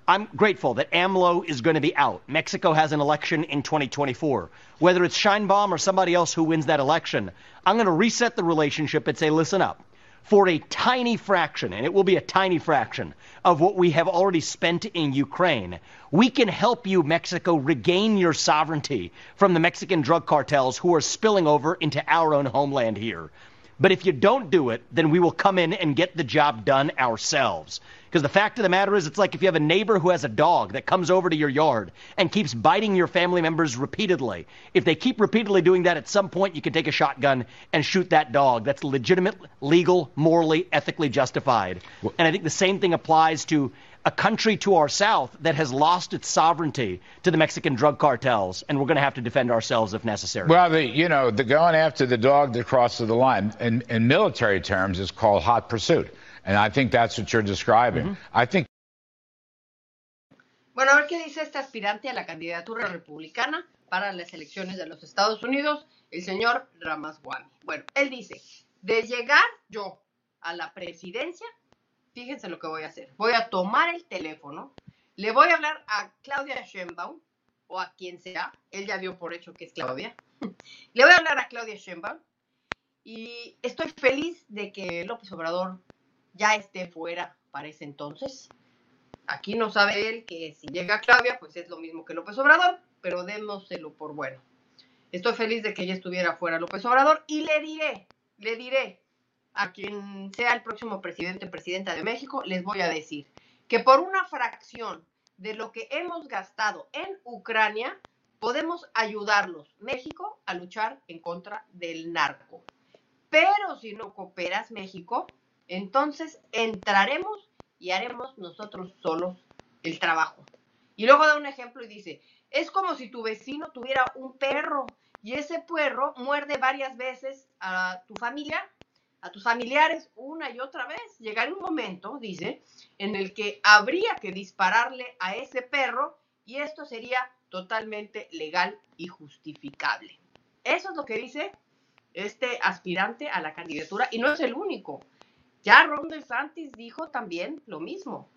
H: I'm grateful that AMLO is going to be out. Mexico has an election in 2024. Whether it's Scheinbaum or somebody else who wins that election, I'm going to reset the relationship and say, listen up. For a tiny fraction, and it will be a tiny fraction, of what we have already spent in Ukraine, we can help you, Mexico, regain your sovereignty from the Mexican drug cartels who are spilling over into our own homeland here. But if you don't do it, then we will come in and get the job done ourselves. Because the fact of the matter is, it's like if you have a neighbor who has a dog that comes over to your yard and keeps biting your family members repeatedly. If they keep repeatedly doing that, at some point you can take a shotgun and shoot that dog. That's legitimate, legal, morally, ethically justified. And I think the same thing applies to a country to our south that has lost its sovereignty to the Mexican drug cartels, and we're going to have to defend ourselves if necessary.
I: Well, the, you know, the going after the dog that crosses the line, in, in military terms, is called hot pursuit. And I think that's what you're describing. I think
C: Bueno, a ver qué dice este aspirante a la candidatura republicana para las elecciones de los Estados Unidos, el señor Ramaswamy. Bueno, él dice, de llegar yo a la presidencia, fíjense lo que voy a hacer. Voy a tomar el teléfono, le voy a hablar a Claudia Sheinbaum o a quien sea, él ya dio por hecho que es Claudia. Le voy a hablar a Claudia Sheinbaum y estoy feliz de que López Obrador ya esté fuera para ese entonces. Aquí no sabe él que si llega Claudia, pues es lo mismo que López Obrador, pero démoselo por bueno. Estoy feliz de que ella estuviera fuera López Obrador y le diré, le diré a quien sea el próximo presidente o presidenta de México, les voy a decir que por una fracción de lo que hemos gastado en Ucrania, podemos ayudarlos, México, a luchar en contra del narco. Pero si no cooperas, México, entonces entraremos y haremos nosotros solos el trabajo. Y luego da un ejemplo y dice, es como si tu vecino tuviera un perro y ese perro muerde varias veces a tu familia, a tus familiares una y otra vez. Llegará un momento, dice, en el que habría que dispararle a ese perro y esto sería totalmente legal y justificable. Eso es lo que dice este aspirante a la candidatura y no es el único. Ya Ron DeSantis dijo también lo mismo.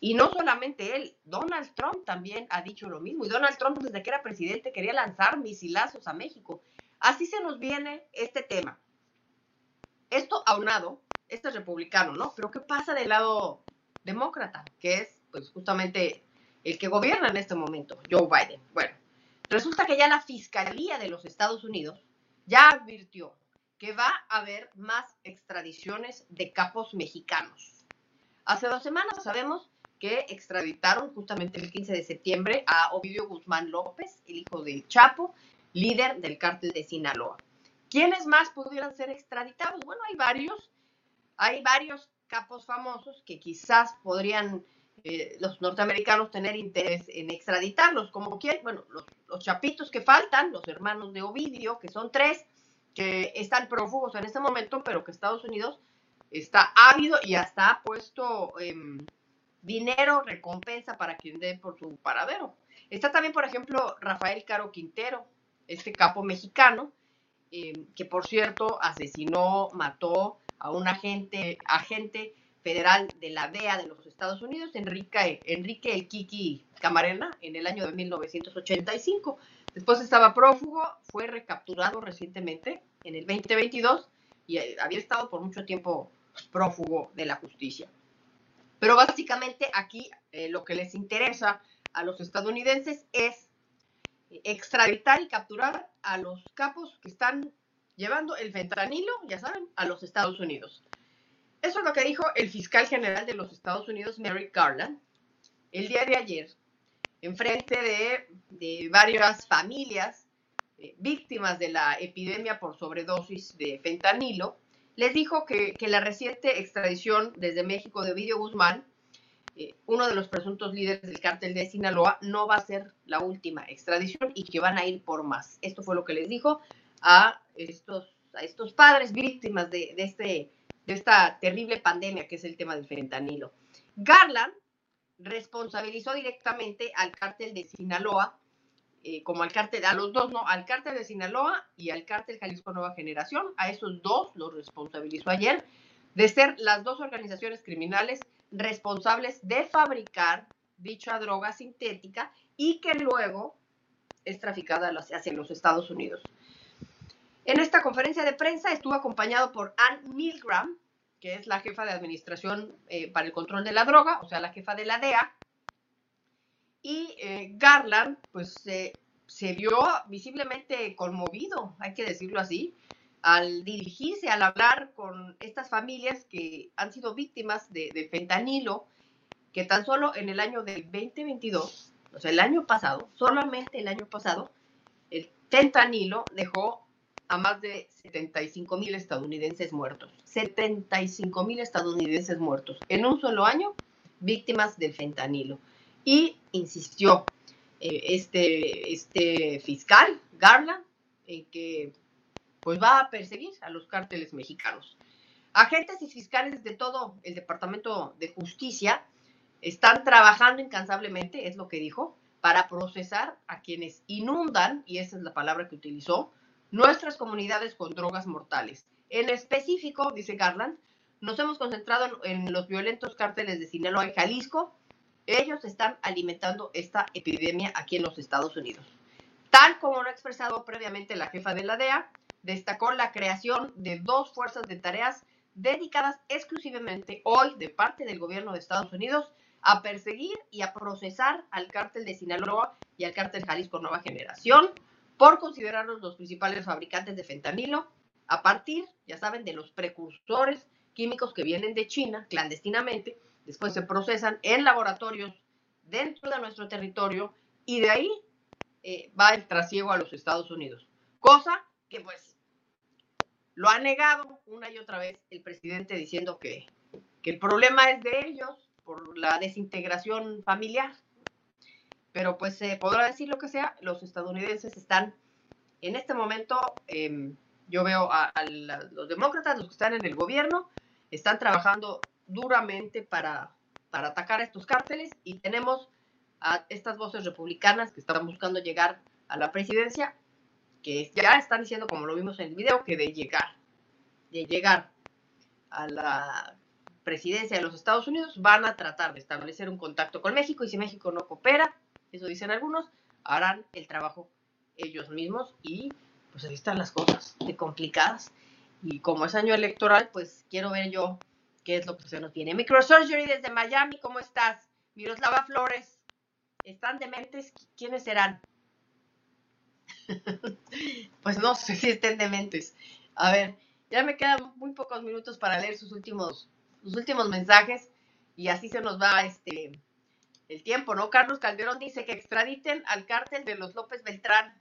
C: Y no solamente él, Donald Trump también ha dicho lo mismo. Y Donald Trump desde que era presidente quería lanzar misilazos a México. Así se nos viene este tema. Esto aunado, este es republicano, ¿no? Pero ¿qué pasa del lado demócrata? Que es pues justamente el que gobierna en este momento, Joe Biden. Bueno, resulta que ya la Fiscalía de los Estados Unidos ya advirtió que va a haber más extradiciones de capos mexicanos. Hace dos semanas sabemos que extraditaron justamente el 15 de septiembre a Ovidio Guzmán López, el hijo del Chapo, líder del cártel de Sinaloa. ¿Quiénes más pudieran ser extraditados? Bueno, hay varios, hay varios capos famosos que quizás podrían eh, los norteamericanos tener interés en extraditarlos, como quién, bueno, los, los chapitos que faltan, los hermanos de Ovidio, que son tres, que están prófugos en este momento, pero que Estados Unidos está ávido y hasta ha puesto eh, dinero, recompensa para quien dé por su paradero. Está también, por ejemplo, Rafael Caro Quintero, este capo mexicano, eh, que por cierto asesinó, mató a un agente, agente federal de la DEA de los Estados Unidos, Enrique, Enrique El Kiki Camarena, en el año de 1985. Después estaba prófugo, fue recapturado recientemente en el 2022 y había estado por mucho tiempo prófugo de la justicia. Pero básicamente aquí eh, lo que les interesa a los estadounidenses es extraditar y capturar a los capos que están llevando el fentanilo, ya saben, a los Estados Unidos. Eso es lo que dijo el fiscal general de los Estados Unidos, Merrick Garland, el día de ayer, en frente de, de varias familias eh, víctimas de la epidemia por sobredosis de fentanilo, les dijo que, que la reciente extradición desde México de Ovidio Guzmán, eh, uno de los presuntos líderes del cártel de Sinaloa, no va a ser la última extradición y que van a ir por más. Esto fue lo que les dijo a estos, padres víctimas de este, de esta terrible pandemia que es el tema del fentanilo. Garland responsabilizó directamente al cártel de Sinaloa, eh, como al cártel, a los dos, no, al cártel de Sinaloa y al cártel Jalisco Nueva Generación, a esos dos los responsabilizó ayer de ser las dos organizaciones criminales responsables de fabricar dicha droga sintética y que luego es traficada hacia los Estados Unidos. En esta conferencia de prensa estuvo acompañado por Ann Milgram, que es la jefa de administración eh, para el control de la droga, o sea, la jefa de la DEA. Y eh, Garland, pues se vio visiblemente conmovido, hay que decirlo así, al dirigirse, al hablar con estas familias que han sido víctimas de, de fentanilo, que tan solo en el año del 2022, o sea, el año pasado, solamente el año pasado, el fentanilo dejó a más de 75 mil estadounidenses muertos. 75 mil estadounidenses muertos en un solo año, víctimas del fentanilo. Y insistió eh, este, este fiscal, Garland, en que pues va a perseguir a los cárteles mexicanos. Agentes y fiscales de todo el Departamento de Justicia están trabajando incansablemente, es lo que dijo, para procesar a quienes inundan, y esa es la palabra que utilizó, nuestras comunidades con drogas mortales. En específico, dice Garland, nos hemos concentrado en los violentos cárteles de Sinaloa y Jalisco. Ellos están alimentando esta epidemia aquí en los Estados Unidos. Tal como lo ha expresado previamente la jefa de la DEA, destacó la creación de dos fuerzas de tareas dedicadas exclusivamente hoy de parte del gobierno de Estados Unidos a perseguir y a procesar al cártel de Sinaloa y al cártel Jalisco Nueva Generación por considerarlos los principales fabricantes de fentanilo a partir, ya saben, de los precursores químicos que vienen de China clandestinamente, después se procesan en laboratorios dentro de nuestro territorio y de ahí eh, va el trasiego a los Estados Unidos. Cosa que pues lo ha negado una y otra vez el presidente diciendo que, el problema es de ellos por la desintegración familiar. Pero pues se podrá decir lo que sea, los estadounidenses están en este momento, em, yo veo a, los demócratas, los que están en el gobierno, están trabajando duramente para, para atacar a estos cárteles y tenemos a estas voces republicanas que están buscando llegar a la presidencia que ya están diciendo, como lo vimos en el video, que de llegar, de llegar a la presidencia de los Estados Unidos, van a tratar de establecer un contacto con México y si México no coopera, eso dicen algunos, harán el trabajo ellos mismos y pues ahí están las cosas de complicadas. Y como es año electoral, pues quiero ver yo qué es lo que se nos viene. Microsurgery desde Miami, ¿cómo estás? Miroslava Flores, ¿están dementes? ¿Quiénes serán? pues no sé si estén dementes. A ver, ya me quedan muy pocos minutos para leer sus últimos, sus últimos mensajes y así se nos va este el tiempo, ¿no? Carlos Calderón dice que extraditen al cártel de los López Beltrán.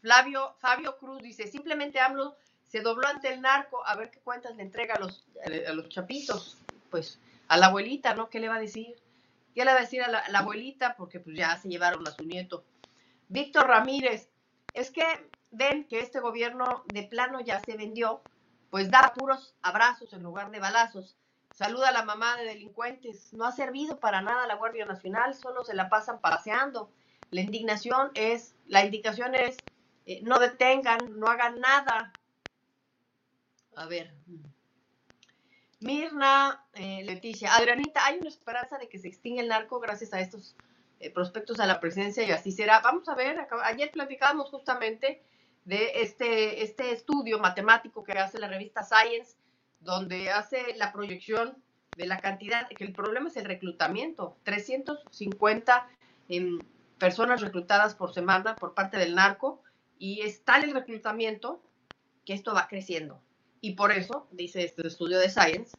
C: Flavio, Fabio Cruz dice, simplemente AMLO se dobló ante el narco, a ver qué cuentas le entrega a los, a los chapitos, pues a la abuelita, ¿no? ¿Qué le va a decir? ¿Qué le va a decir a la, a la abuelita? Porque pues ya se llevaron a su nieto. Víctor Ramírez, es que ven que este gobierno de plano ya se vendió, pues da puros abrazos en lugar de balazos. Saluda a la mamá de delincuentes. No ha servido para nada la Guardia Nacional, solo se la pasan paseando. La indignación es, la indicación es, eh, no detengan, no hagan nada. A ver. Mirna, eh, Leticia, Adrianita, hay una esperanza de que se extinga el narco gracias a estos eh, prospectos a la presidencia y así será. Vamos a ver, ayer platicábamos justamente de este, este estudio matemático que hace la revista Science, donde hace la proyección de la cantidad, que el problema es el reclutamiento, 350 em, personas reclutadas por semana por parte del narco, y es tal el reclutamiento que esto va creciendo. Y por eso, dice este estudio de Science,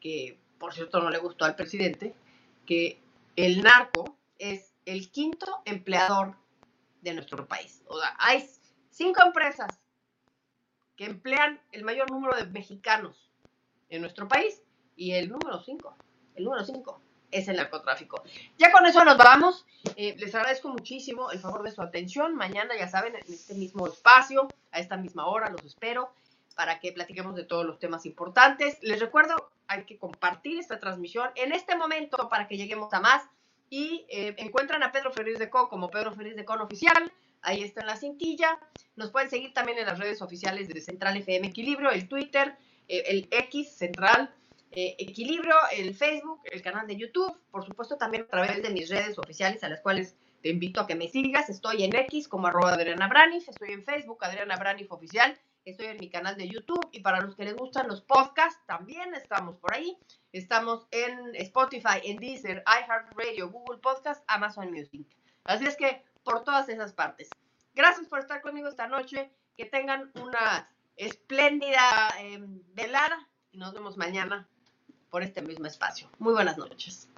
C: que por cierto no le gustó al presidente, que el narco es el quinto empleador de nuestro país. O sea, hay cinco empresas que emplean el mayor número de mexicanos en nuestro país y el número cinco, el número cinco es el narcotráfico. Ya con eso nos vamos. Eh, les agradezco muchísimo el favor de su atención. Mañana, ya saben, en este mismo espacio, a esta misma hora, los espero para que platiquemos de todos los temas importantes. Les recuerdo, hay que compartir esta transmisión en este momento para que lleguemos a más y eh, encuentran a Pedro Ferriz de Co como Pedro Ferriz de Con oficial. Ahí está en la cintilla. Nos pueden seguir también en las redes oficiales de Central FM Equilibrio, el Twitter, el X Central eh, Equilibrio, el Facebook, el canal de YouTube, por supuesto también a través de mis redes oficiales a las cuales te invito a que me sigas. Estoy en X como arroba Adriana Braniff, estoy en Facebook Adriana Braniff Oficial, estoy en mi canal de YouTube y para los que les gustan los podcasts también estamos por ahí. Estamos en Spotify, en Deezer, iHeartRadio, Google Podcast, Amazon Music. Así es que por todas esas partes. Gracias por estar conmigo esta noche. Que tengan una espléndida eh, velada y nos vemos mañana por este mismo espacio. Muy buenas noches.